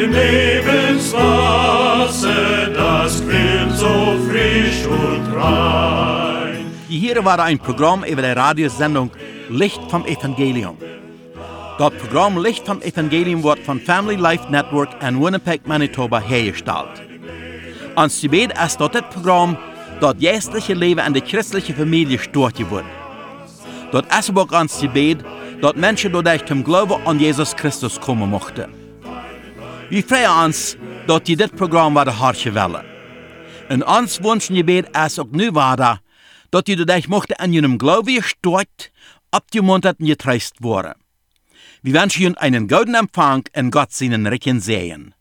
deinem Lebenswasser, das quillt so frisch und rein. Hier war ein Programm über die Radiosendung Licht vom Evangelium. Das Programm Licht vom Evangelium wird von Family Life Network in Winnipeg, Manitoba hergestellt. Ons gebed ist dat dit Programm dat geestliche Leben in der christlichen Familie stort wird. Dat ist auch ons gebed dat Menschen dadurch zum Glauben an Jesus Christus kommen mochten. Wir freuen uns, dat je dit Programm war hartje willen. En ons wünschen gebed ist auch nu dat je dadurch mochten an jenem Glauben gestort, abgemuntert und getreist worden. Wir wünschen Ihnen einen guten Empfang in Gott seinen Recken sehen.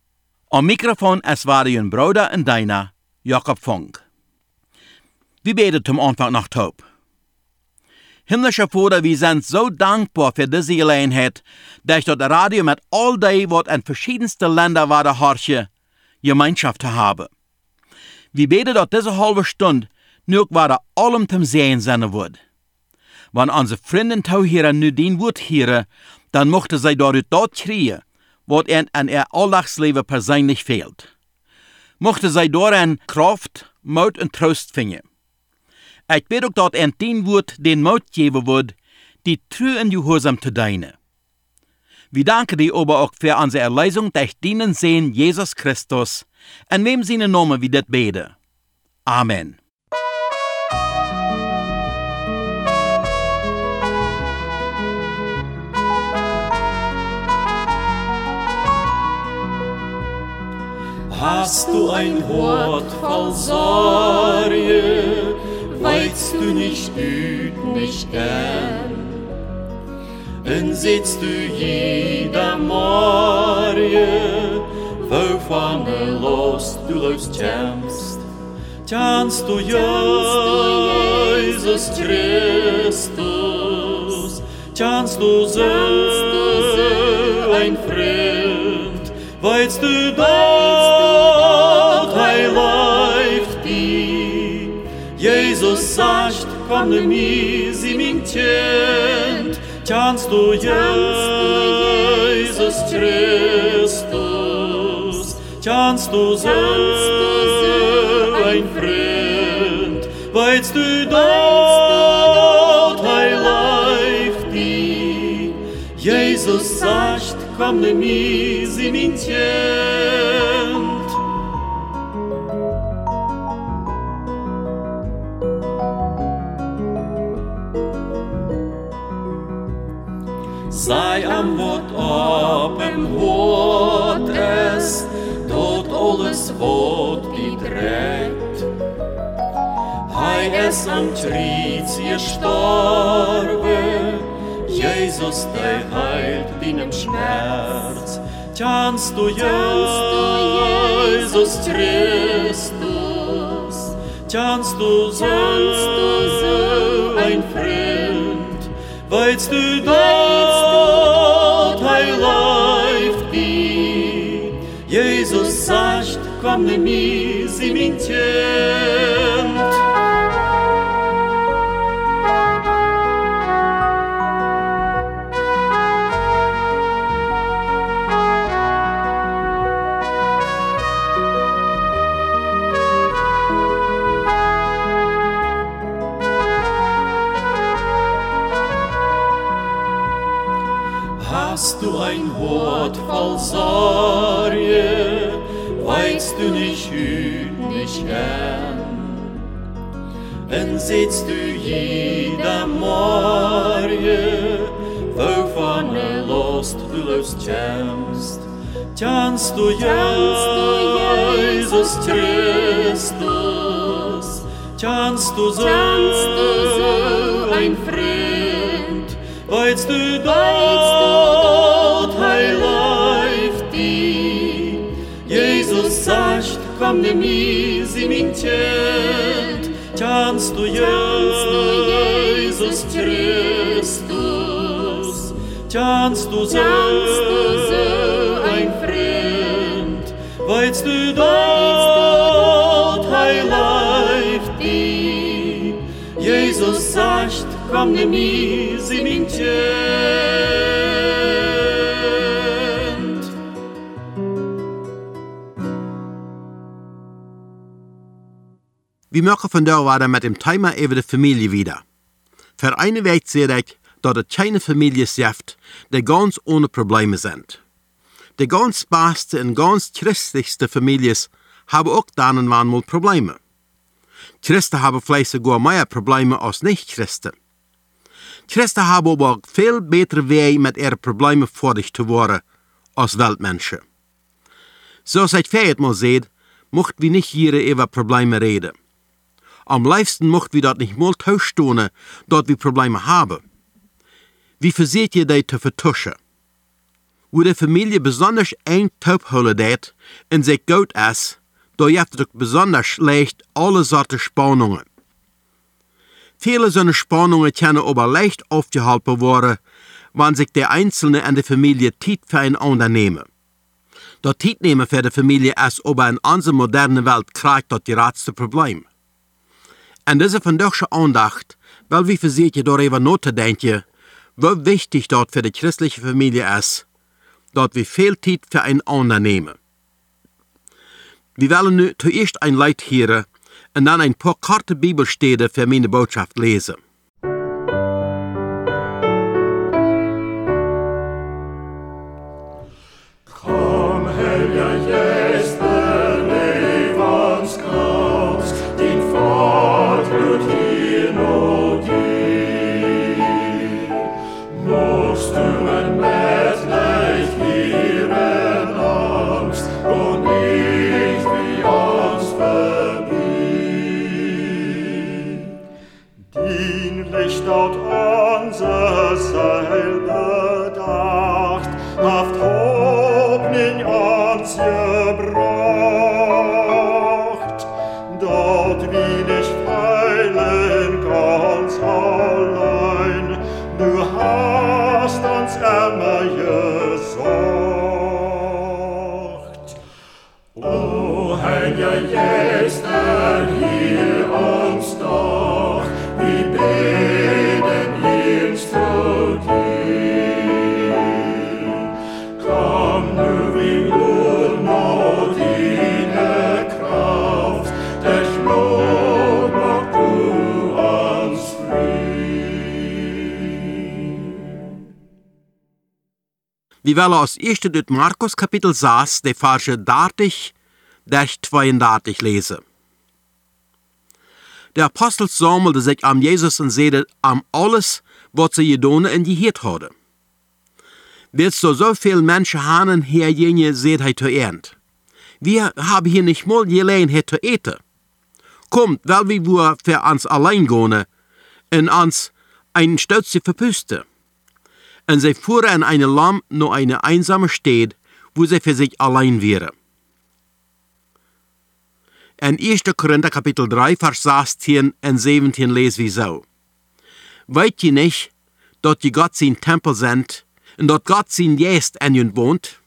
Am Mikrofon es war Ihr Bruder und deiner, Jakob Funk. Wir beten zum Anfang nach Taub. Himmlischer Vater, wir sind so dankbar für diese Gelegenheit, dass das Radio mit all dem, was in verschiedensten Ländern war, der Harche, Gemeinschaft zu haben. Wir beten, dass diese halbe Stunde nur war allem zum Sehen sein wird. Wenn unsere Freunde hier nu den Wort hören, dann mochte sie dort dort kriegen, was ihnen an ihr Alltagsleben persönlich fehlt. Mochte sie darin Kraft, Mut und Trost finden. Ich bete auch, ein den Wort den Mut geben wird, die true und gehorsam zu dienen. Wir danken dir aber auch für unsere Erlösung durch dienen sehen Jesus Christus, in wem seine Namen wir das beten. Amen. Hast du ein Wort voll Sorge, weißt du nicht üt nicht gern. Und sitzt du jeder Morgen, wovon du los du los kämpfst, tjanst du Jesus Christus, tjanst du so ein Freund, weißt du dort, Jesus sagt, komm du mir, sie min tjent, tjanst du Jesus Christus, tjanst du so ein Freund, weißt du dort, heil läuft die. Jesus sagt, komm du mir, sie Sei am Wort ab en hoort es, tot alles Wort gedreht. Hei es am Triz gestorben, Jesus, der heilt deinem Schmerz. Tjanst du Jesus Christus, tjanst du so ein Freund, weißt du dort, sagt, komm ne tjanst du Jesus Christus, tjanst du so ein Freund, weißt du dort, heil läuft die. Jesus sagt, komm ne mir, sie min tjent, tjanst du Jesus Christus, tjanst du so ein Weilst du dort, heiligt dich. Jesus sagt, komm nimm mir, sie min Wir machen von da war mit dem Timer über die Familie wieder. Für eine Weg sehe ich, dass es keine Familie schafft, die ganz ohne Probleme sind. Die ganz beste und ganz christlichste Familien haben auch dann und wann mal Probleme. Christen haben vielleicht sogar mehr Probleme als Nicht-Christen. Christen haben aber auch viel bessere Wege, mit ihren Problemen fertig zu werden, als Weltmenschen. So seit Feiert mal seht, mocht wir nicht hier über Probleme reden. Am liebsten mocht wir dort nicht mal tauschstone, dort wir Probleme haben. Wie verseht ihr die zu vertuschen? Wo die Familie besonders eng taubholen dat und sich gut ist, da habt ihr besonders leicht alle Sorten Spannungen. Viele solcher Spannungen können aber leicht aufgehalten werden, wenn sich der Einzelne und die Familie Zeit für einander nehmen. Das Zeit nehmen für die Familie ist aber in unserer modernen Welt kriegt das die ratste Problem. Und diese schon Andacht, weil wie versucht ihr darüber nachzudenken, wie wichtig dort für die christliche Familie ist, dort viel Zeit für einander nehmen. Wir wollen nu zuerst ein Leid hören und dann ein paar kurze Bibelstellen für meine Botschaft lesen. Wir wollen als erstes durch Markus Kapitel 6, die Verse 30 durch 32 lesen. Der Apostel sammelte sich am Jesus und sehte am alles, was sie getan und gehört hadden. Willst du so viel Menschen haben, Herr Jenje, seht hij zu ernt. Wir haben hier nicht mal Gelegenheit zu eten. Kommt, weil wir für uns allein gehen und uns ein Stötze verpüsten. Und sie fuhren in eine Lamm nur eine einsame Stadt, wo sie für sich allein wären. In 1. Korinther Kapitel 3, Vers 16 und 17 lesen wir so. Weet je nicht, dass die Gott sein Tempel sind und dass Gott sein Geist in ihnen wohnt?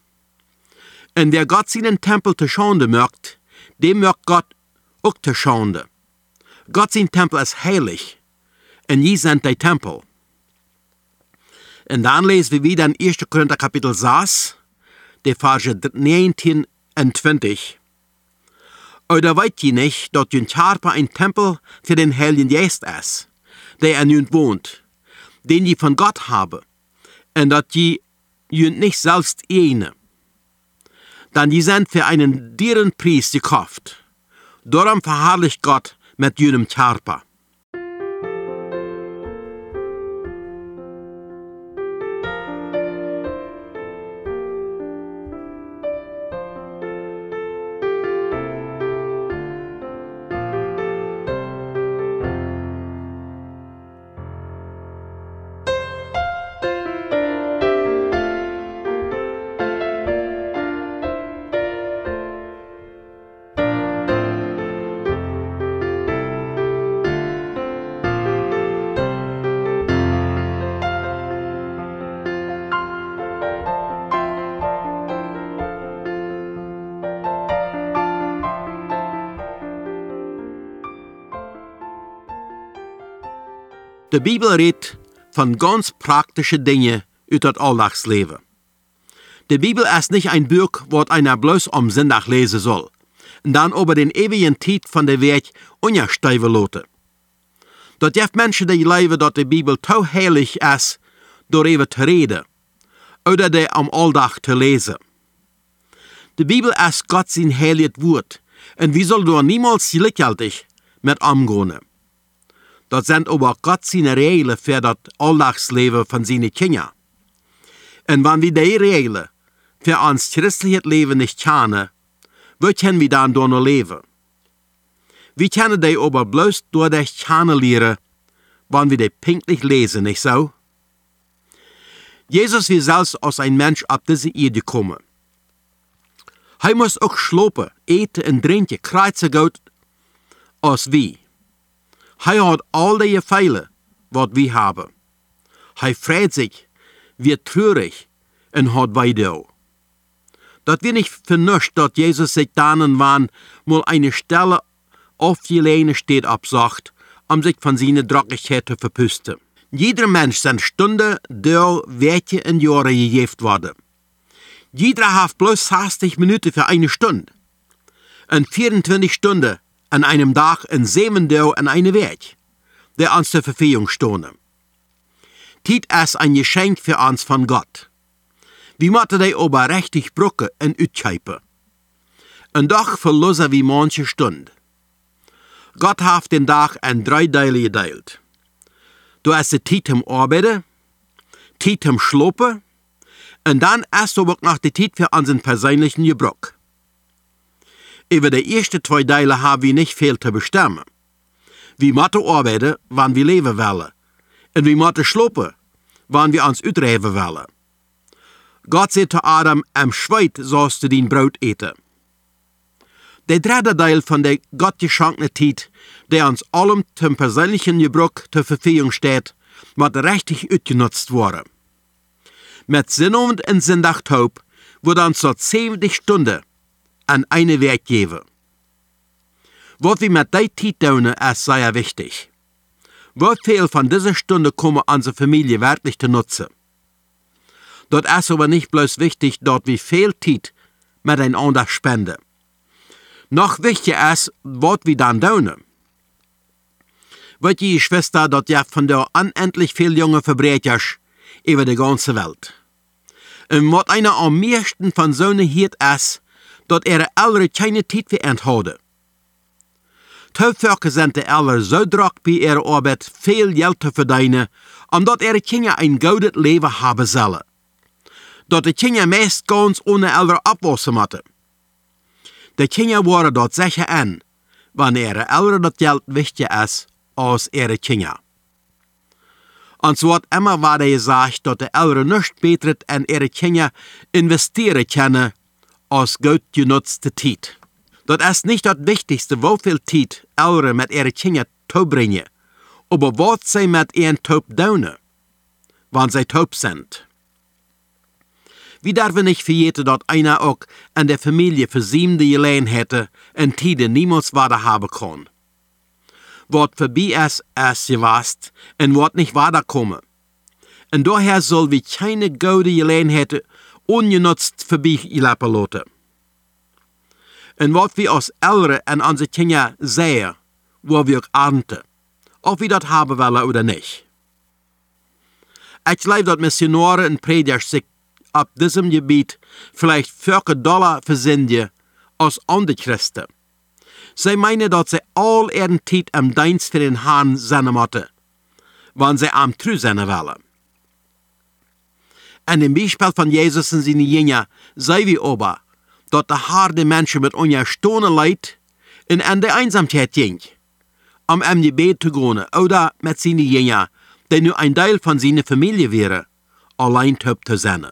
Und der Gott seinen Tempel zu Schande mögt, dem mögt Gott auch zu Schande. Gott sein Tempel ist heilig und je sind der Tempel. Und dann lesen wir wieder in 1. Korinther Kapitel 6, die Verse 19 und 20. Oder weet je nicht, dass ein Charpa ein Tempel für den Heiligen Geist ist, der in ihnen wohnt, den je von Gott habe, und dass je jünt nicht selbst eine. Dann die sind für einen dearen Preis gekauft. Darum verherrlicht Gott mit jenem Charpa. De Bibel redt van ganz praktischen Dingen uit het Alltagsleven. De Bibel ist nicht ein Buch, wat einer bloß am Sonntag lesen soll. und dann über den ewigen Tiet von der Weg unjasteiven laten. Dat heeft mensen die leven dat de Bibel te heilig is door even te reden, oder de am aldag te lezen. De Bibel is God zijn heilig woord, en wie soll door niemals gelijkhaltig met omgaan. Dat zijn aber Gott zijn Regeln für das Alltagsleven van zijn kinderen. En wanneer we die Regeln für ons christliches Leben nicht kennen, wie können wir dann noch leben? Wir können die aber bloß durch das Kennen lernen, wenn wir die pünktlich lesen, nicht so? Jesus will selbst als ein Mensch auf diese Erde kommen. Hij muss auch slopen, eten en drinken, kruidse goud als wie. Hij hat all die Fehler, wat wir haben. Hij freut sich, wird traurig und hat weiter. Dat wir nicht vernuscht, dat Jesus sich danen waren, mal eine Stelle auf die Lehne steht absagt, um sich von seiner Dreckigkeit zu verpusten. Jeder Mensch sind Stunde, Dörr, Werte und Jahre gegeben worden. Jeder hat bloß 60 Minuten für eine Stunde. Und 24 Stunden an einem Tag in sieben Dörr an eine Weg, der uns zur Verfügung stehen. Tiet ist ein Geschenk für uns von Gott. Wir müssen die aber richtig brucken und utscheipen. Und doch verlassen wir manche Stunde. Gott hat den Tag in drei Teile geteilt. Du hast die Zeit zum Arbeiten, Zeit zum Schlopen und dann erst aber noch die Zeit für unseren persönlichen Gebrauch. Über die ersten zwei Teile haben wir nicht viel zu bestimmen. Wir müssen arbeiten, wann wir leben wollen. Und wir müssen schlopen, wann wir uns utreiben wollen. Gott sagt zu Adam, am Schweit sollst du dein Brot eten. Der dritte Teil von der gottgeschenkten Zeit, der uns allem zum persönlichen Gebrauch zur Verfügung steht, muss richtig utgenutzt worden. Mit Sinnabend und Sonntagtaub wurde uns so 70 Stunden an eine Werk geben. Was wir mit der Zeit tun, ist sehr wichtig. Wie viel von dieser Stunde kommen unsere Familie wirklich zu nutzen? Dort ist aber nicht bloß wichtig, dort wie viel Zeit miteinander spenden. Noch wichtiger ist, was wir dann tun. Wird die Schwester dort ja von der unendlich viel junge Verbrecher über die ganze Welt. Und was einer am meisten von so einer hiert ist, dort ihre Eltern keine Zeit für enthalten. Teufel sind die Eltern so drack bei ihrer Arbeit viel Geld zu verdienen, omdat ihre Kinder ein gutes Leben haben sollen. Dort die Kinder meist ganz ohne Eltern abwassen müssen. De Kinder worden dort sicher an, wann ihre Eltern das Geld wichtiger ist als ihre Kinder. Und so hat immer weiter gesagt, dass die Eltern nicht besser in ihre Kinder investieren können, als gut genutzte Zeit. Das ist nicht das Wichtigste, wie viel Zeit Eltern mit ihren Kindern zubringen, aber was sie mit ihren Taub tun, wenn sie taub sind. Wir dürfen nicht vergeten, dass einer auch an der Familie Jahre hätte und Tide niemals weiter haben kann. Was vorbei ist, ist gewast und wird nicht weiterkommen. Und daher soll wir keine gute Gelegenheit ungenutzt vorbei lassen lassen. Und was wir als Eltern an unsere Kinder sehen, wo wir auch ernten, ob wir das haben wollen oder nicht. Ich glaube, dass Missionare und Prediger sich auf diesem Gebiet vielleicht 40 Dollar versenden als andere Christen. Sie meinen, dass sie all ihren Zeit am Dienst für den Herrn sein müssen, wenn sie am treu sein wollen. An dem Beispiel von Jesus und seinen Jüngern sehen wir aber, dass der Herr die Menschen mit einer Stunde leid und an der Einsamkeit ging, um am Gebet zu gehen oder mit seinen Jüngern, die nur ein Teil von seiner Familie wäre, allein zu sein.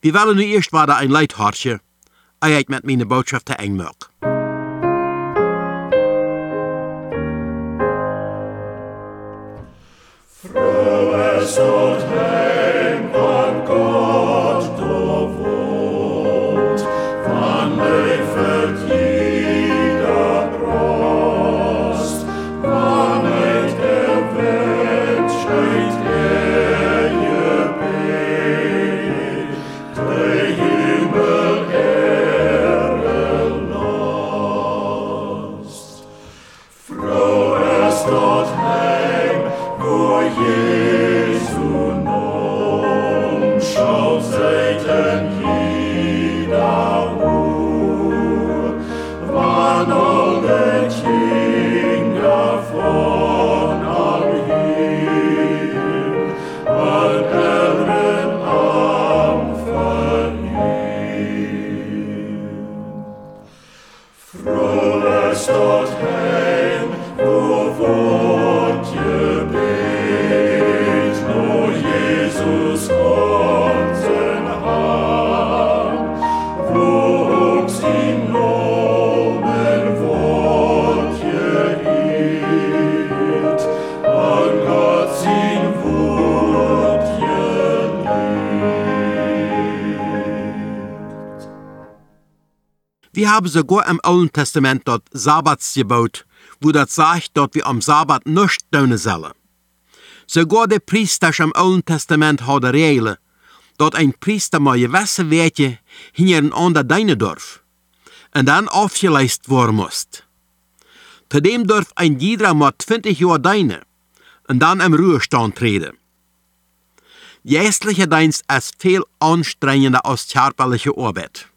Wir wollen nu eerst weiter ein Leithartje, als ich mit meiner Botschaft eng mag. Frohes dort Wir haben sogar im Alten Testament dort Sabbats gebaut, wo das sagt, dass wir am Sabbat nicht tun sollen. Sogar der Priester im Alten Testament hat Regeln, dass ein Priester mal gewisse Werte hintereinander deinen darf und dann aufgeleist worden muss. Zudem darf ein jeder mal 20 Jahre deinen und dann im Ruhestand treten. Geistliche Dienst ist viel anstrengender als körperliche Arbeit.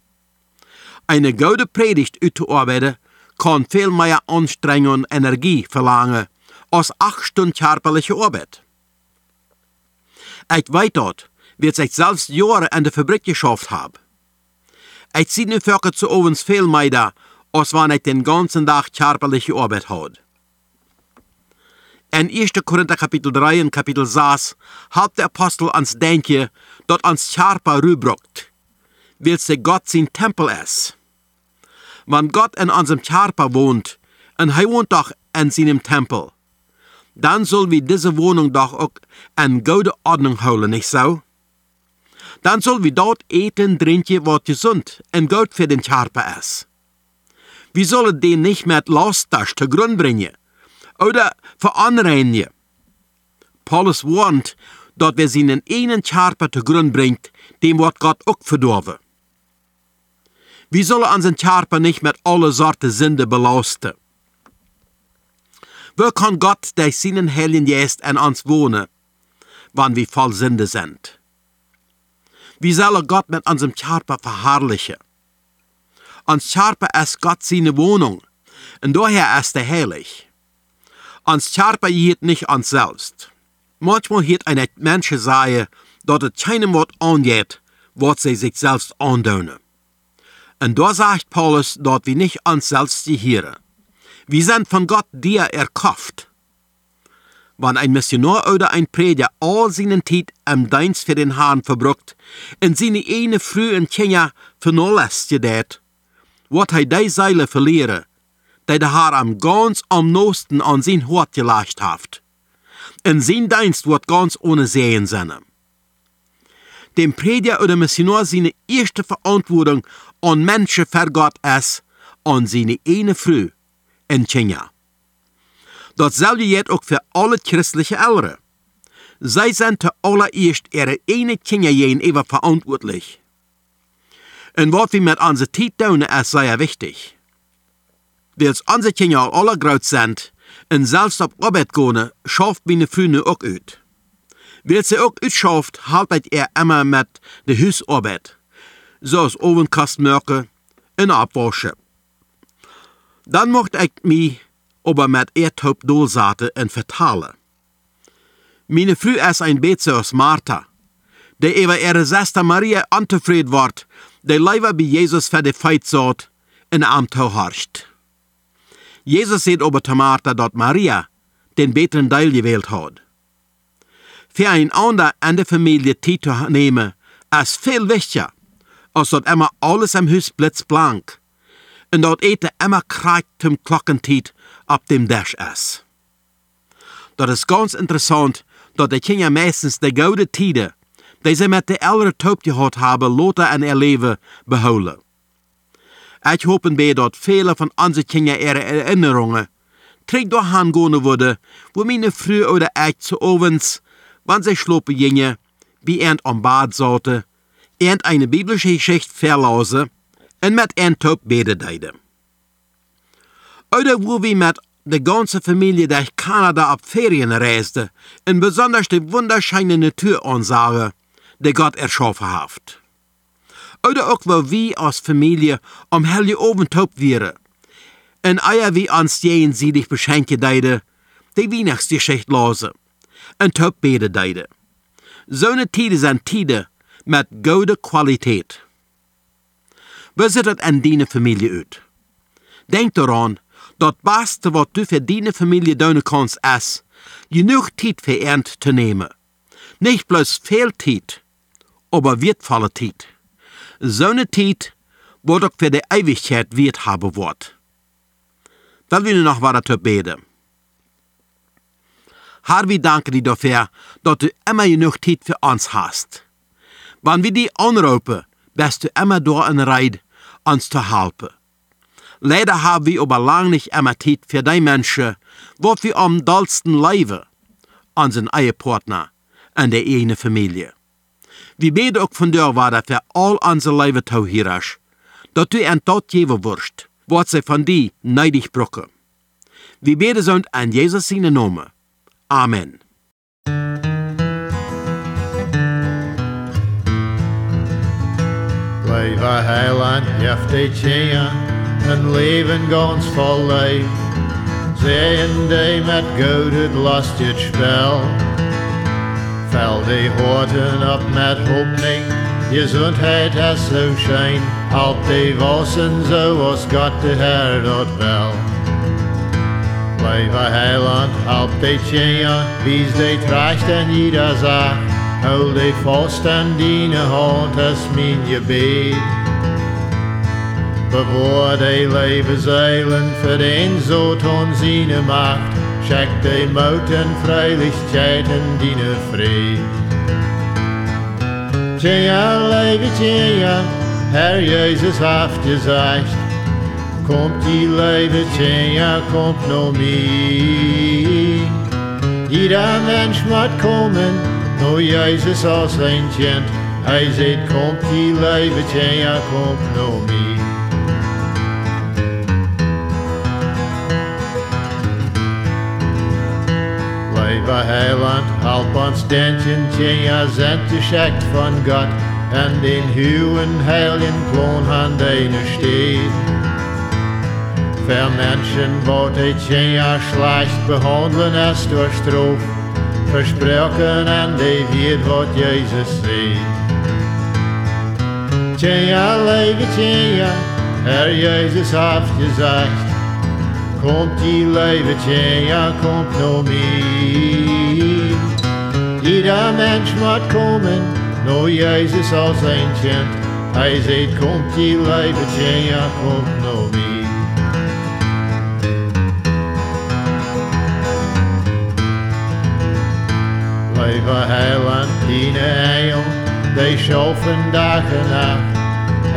Eine gute Predigt auszuarbeiten kann viel mehr Anstrengung und Energie verlangen als acht Stunden körperliche Arbeit. Ich weiß dort, wird sich selbst Jahre in der Fabrik geschafft haben. Ich sehe nu Völker zu ovens viel mehr, als wenn ich den ganzen Tag körperliche Arbeit hat. In 1. Korinther Kapitel 3 und Kapitel 6 hat der Apostel ans Denken, dort ans Körper rübruckt, weil sie Gott sein Tempel ist. Wenn Gott in unserem Körper wohnt, und er wohnt doch in seinem Tempel, dann soll wir diese Wohnung doch auch in gute Ordnung holen, nicht so? Dann soll wir dort eten, trinken, was gesund und gut für den Körper ist. Wir sollen den nicht mit Lasttas zu Grund bringen oder veranreinigen. Paulus warnt, dass wir seinen einen Körper zu Grund bringt, dem wird Gott auch verdorben. Wir sollen unseren Körper nicht mit alle Sorten Sünde belasten. Wo kann Gott durch seinen Heiligen Geist an uns wohnen, wann wir voll Sünde sind? Wie soll Gott mit unserem Körper verherrlichen? Uns Körper ist Gott seine Wohnung, und daher ist er heilig. Uns Körper hielt nicht uns selbst. Manchmal hielt eine Mensch sagen, dass es keinem Wort angeht, was sie sich selbst andönen. Und da sagt Paulus, dass wir nicht uns selbst gehören. Wir sind von Gott dir erkauft. Wenn ein Missionar oder ein Prediger all seinen Zeit im Dienst für den Herrn verbruckt und seine eine Früh und Kinder vernachlässigt, wird er die Seile verlieren, die der Herr am ganz am nosten an sein Hort gelegt hat. Und sein Dienst wird ganz ohne Sehen sein. Dem Prediger oder Missionar seine erste Verantwortung an Menschen für Gott ist, an seine eine Früh in Kenia. Datzelfde geldt ook voor alle christelijke ouderen. Zij zijn te allereerst ihre ene Kinderjehen even verantwoordelijk. En wat we met onze tijd doen is zeer wichtig. Wils onze kinderen alle groot zijn en zelfs op arbeid gaan, schafft meine Frühe ook uit. Wils ze ook uitschafft, haltet er immer met de huisarbeid, zoals ovenkast maken en afwaschen. Dan mocht ik mij aber met Erdhoop doelzaten en vertalen. Meine Frau ist ein beetje als Martha, die über ihre Schwester Maria antevreden wordt, die lieber bei Jesus für die Feit zat en am harcht. Jesus sagt aber zu Martha, dass Maria den besseren Teil gewählt hat. Für ein ander an der Familie zu nehmen, ist viel wichtiger, als dass immer alles im Haus blitzblank und dort eten immer krijgt zum Glockentiet op dem Dash ist. Dat is ganz interessant, dat de Kinder meistens de gouden tijden, die ze met de ältere Taub gehad hebben, later en ihr Leben behouden. Ich hopen bij dat viele von onze Kinder ihre Erinnerungen terug doorgaan gaan worden, wo meine Früh oder ich zu ovens, wann sie schlopen gingen, wie ernt am Bad zaten, ernt eine biblische Geschichte verlausen und mit een Taub beten deiden. Oder wo wir mit der ganzen Familie durch Kanada auf Ferien reisten und besonders die wunderschöne Natur ansagen, die Gott erschaffen hat. Oder auch wo wir als Familie am helle Abend wären und eier wie ans jenseitig beschenken deide, die Weihnachtsgeschichte lesen und top beten deide. So eine Tide sind Tide guter Qualität. Wie sieht das in deiner Familie aus? Denk daran, dat beste wat du für deine Familie doen kannst, ist, genug Zeit für ernt zu nehmen. Nicht bloß viel Zeit, aber wertvolle Zeit. So eine Zeit, wo doch für die Ewigkeit Wert haben wird. Dann will ich noch weiter beten. Herr, wir dir dafür, dass du immer genug Zeit für uns hast. Wenn wir die anrufen, bist du immer da in Reit, uns zu helfen. Leider haben wir aber lang nicht immer Zeit für die Menschen, wo wir am dollsten leben, unseren eigenen Partner und der eigene Familie. Wir beten auch von dir, dass wir all unser Leben tau hier dass du ein Tod geben wirst, was sie von dir neidig brauchen. Wir beten so an Jesus Namen. Amen. Leven heiland, jefte tjeja, een leven gans vol leef. Zeeën die met goud het spel. Vel die horten op met hopning, gezondheid has zo schijn. Help die wassen zo als God de Heer dat wel. Leven heiland, help die tjeja, wies die tracht en jeder. Hou die vast aan die hand als mijn gebed. Bewaar die levenseilen voor een zo ton zijn macht. Check die mout en vrijlichkeit en die vrede. Tja, leven tja, Herr Jezus heeft gezegd. Komt die leven tja, komt no mee. Jeder Mensch moet komen. O Jezus als een gent, hij zegt komt die leventje, ja komt no me. Leve heiland, help ons dentje, ja zend geschickt von Gott, en den huwen heiligen Klon an deine steht. Für Menschen, wo die ja schlecht behandeln, es durch Stroh, versproken en die weet wat Jezus zei. Tja, leven tja, Herr Jezus heeft gezegd, komt die leven tja, komt no mee. Jeder Mensch moet komen, no Jezus als een kind, hij zegt, komt die leven tja, komt no mee. Leven heiland die eil, die schaffen dag en nacht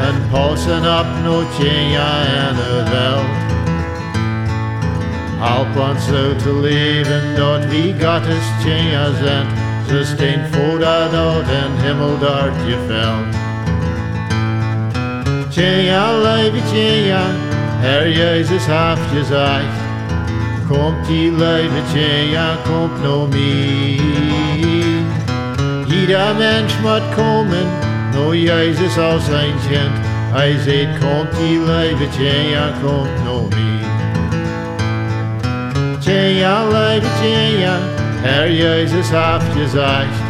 en passen op nootje en het welt. Help ons zo te leven dat wie Gottes tjenja zijn, ze steen voor dat dood en himmel dort je veld. Tjenja, leven tjenja, Herr Jezus heeft gezegd, komt die leven tjenja, komt no mee. Jeder Mensch moet komen, no Jezus als een kind. Hij zegt, komt die leven tjenja, komt no mee. Tjenja, leven tjenja, Herr Jezus heeft gezegd.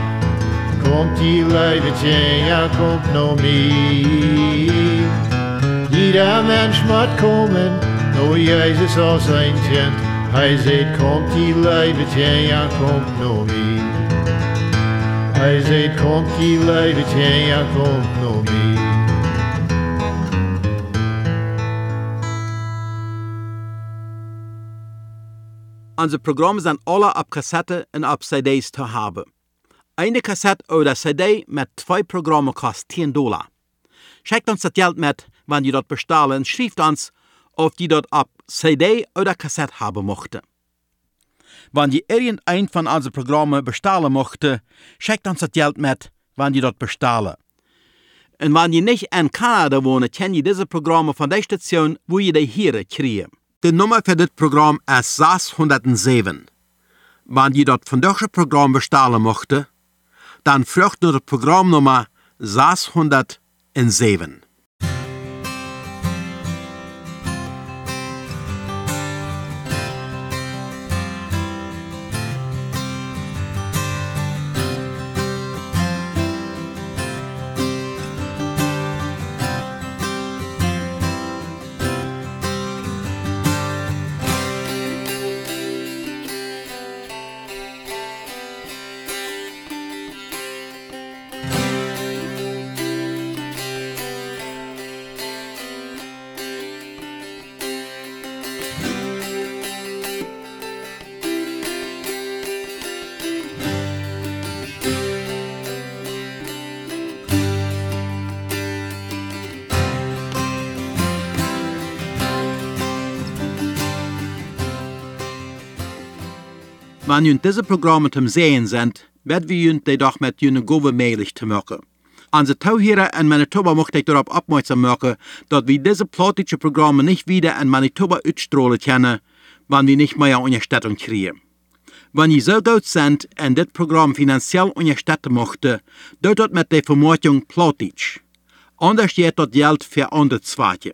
Komt die leven tjenja, komt no mee. Jeder Mensch moet komen, no Jezus als een kind. Hij zegt, komt die leven tjenja, komt no mee. Hij zegt, komt die leven tjenja, komt no mee. Onze programmen zijn alle op cassette en op cd's te hebben. Eine cassette oder cd met twee programmen kost 10 dollar. Schickt ons dat geld met, wanneer je dat bestellen, en schrijft ons of je dat op cd oder cassette haben mochte. Wenn je irgendein von unseren Programmen bestellen mochte, schickt uns das Geld mit, wenn je dat bestellen. Und wenn je nicht in Kanada wohnt, kann je diese Programme von der Station, wo je die hier kriegen. Die Nummer für das Programm ist 607. Wenn je das von diesem Programm bestellen mochte, dann fragt nur das Programmnummer 607. Wenn ihr diese Programme zum Sehen sind, werden wir uns die doch mit jene Gove möglich zu machen. Onze touwheren in Manitoba mocht ik erop opmerksam maken dat we deze politische Programme nicht wieder in Manitoba uitstrahlen können, wenn wir nicht mehr Unterstützung kriegen. Wenn ihr so gut sind und das Programm finanziell unterstützen möchte, dort dort mit der Vermutung politisch. Anders geht das Geld für andere Zwecke.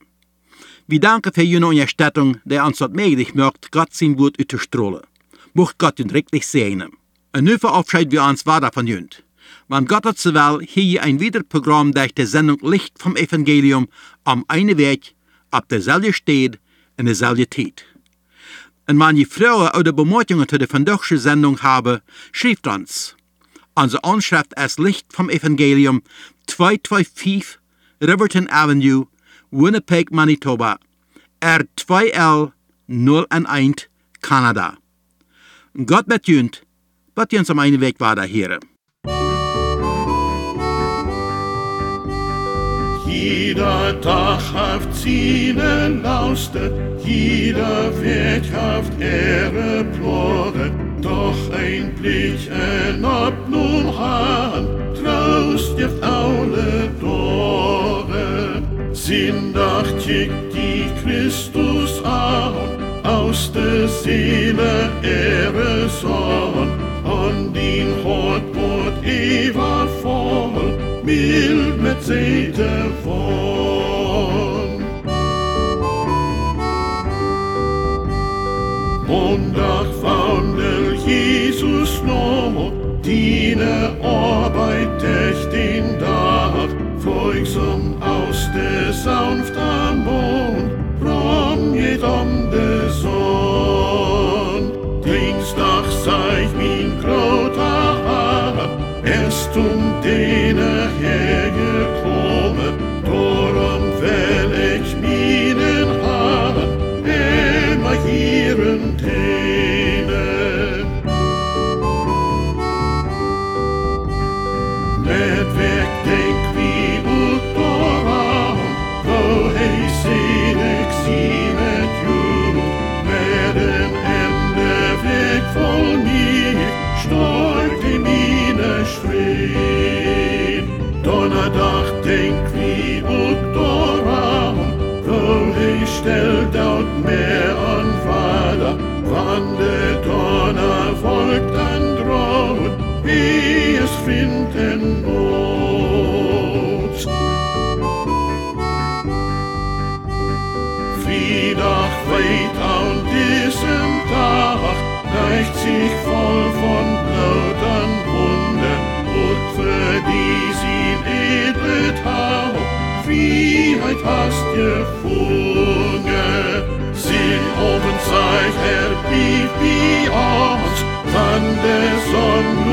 Wir danken für Ihre Unterstützung, die uns das möglich macht, Gott sein Wort auszustrahlen. Mocht Gott uns richtig segnen. Und nu verabschieden wir uns weiter von Jünd. Wenn Gott so will, hier ein Wiederprogramm durch die Sendung Licht vom Evangelium am einen Weg, ab derselbe steht, in derselbe Zeit. Und wenn ihr Fragen oder Bemerkungen zu der vandaagse Sendung haben, schreibt uns. Unsere Anschrift ist Licht vom Evangelium 225 Riverton Avenue, Winnipeg, Manitoba, R2L 011, Kanada. Gott Jünd, wat uns am einen Weg weiter hier. Jeder Tag haft seine Lauste, jeder Weg haft Ehre Plore, doch ein Blick en ob nun han, traust jeft alle Dore. Sindach kickt die Christus an, aus der Seele Ehre Sohn, und ihn Hort wird ewig voll, mild mit Seite von. Montag wandel Jesus noch, deine Arbeit echt den Tag, folgsam aus der sanften Mond, rom jedem erst um den hergekommen, hast gefunden. Sie oben zeigt Herr Bibians, dann der Sonne.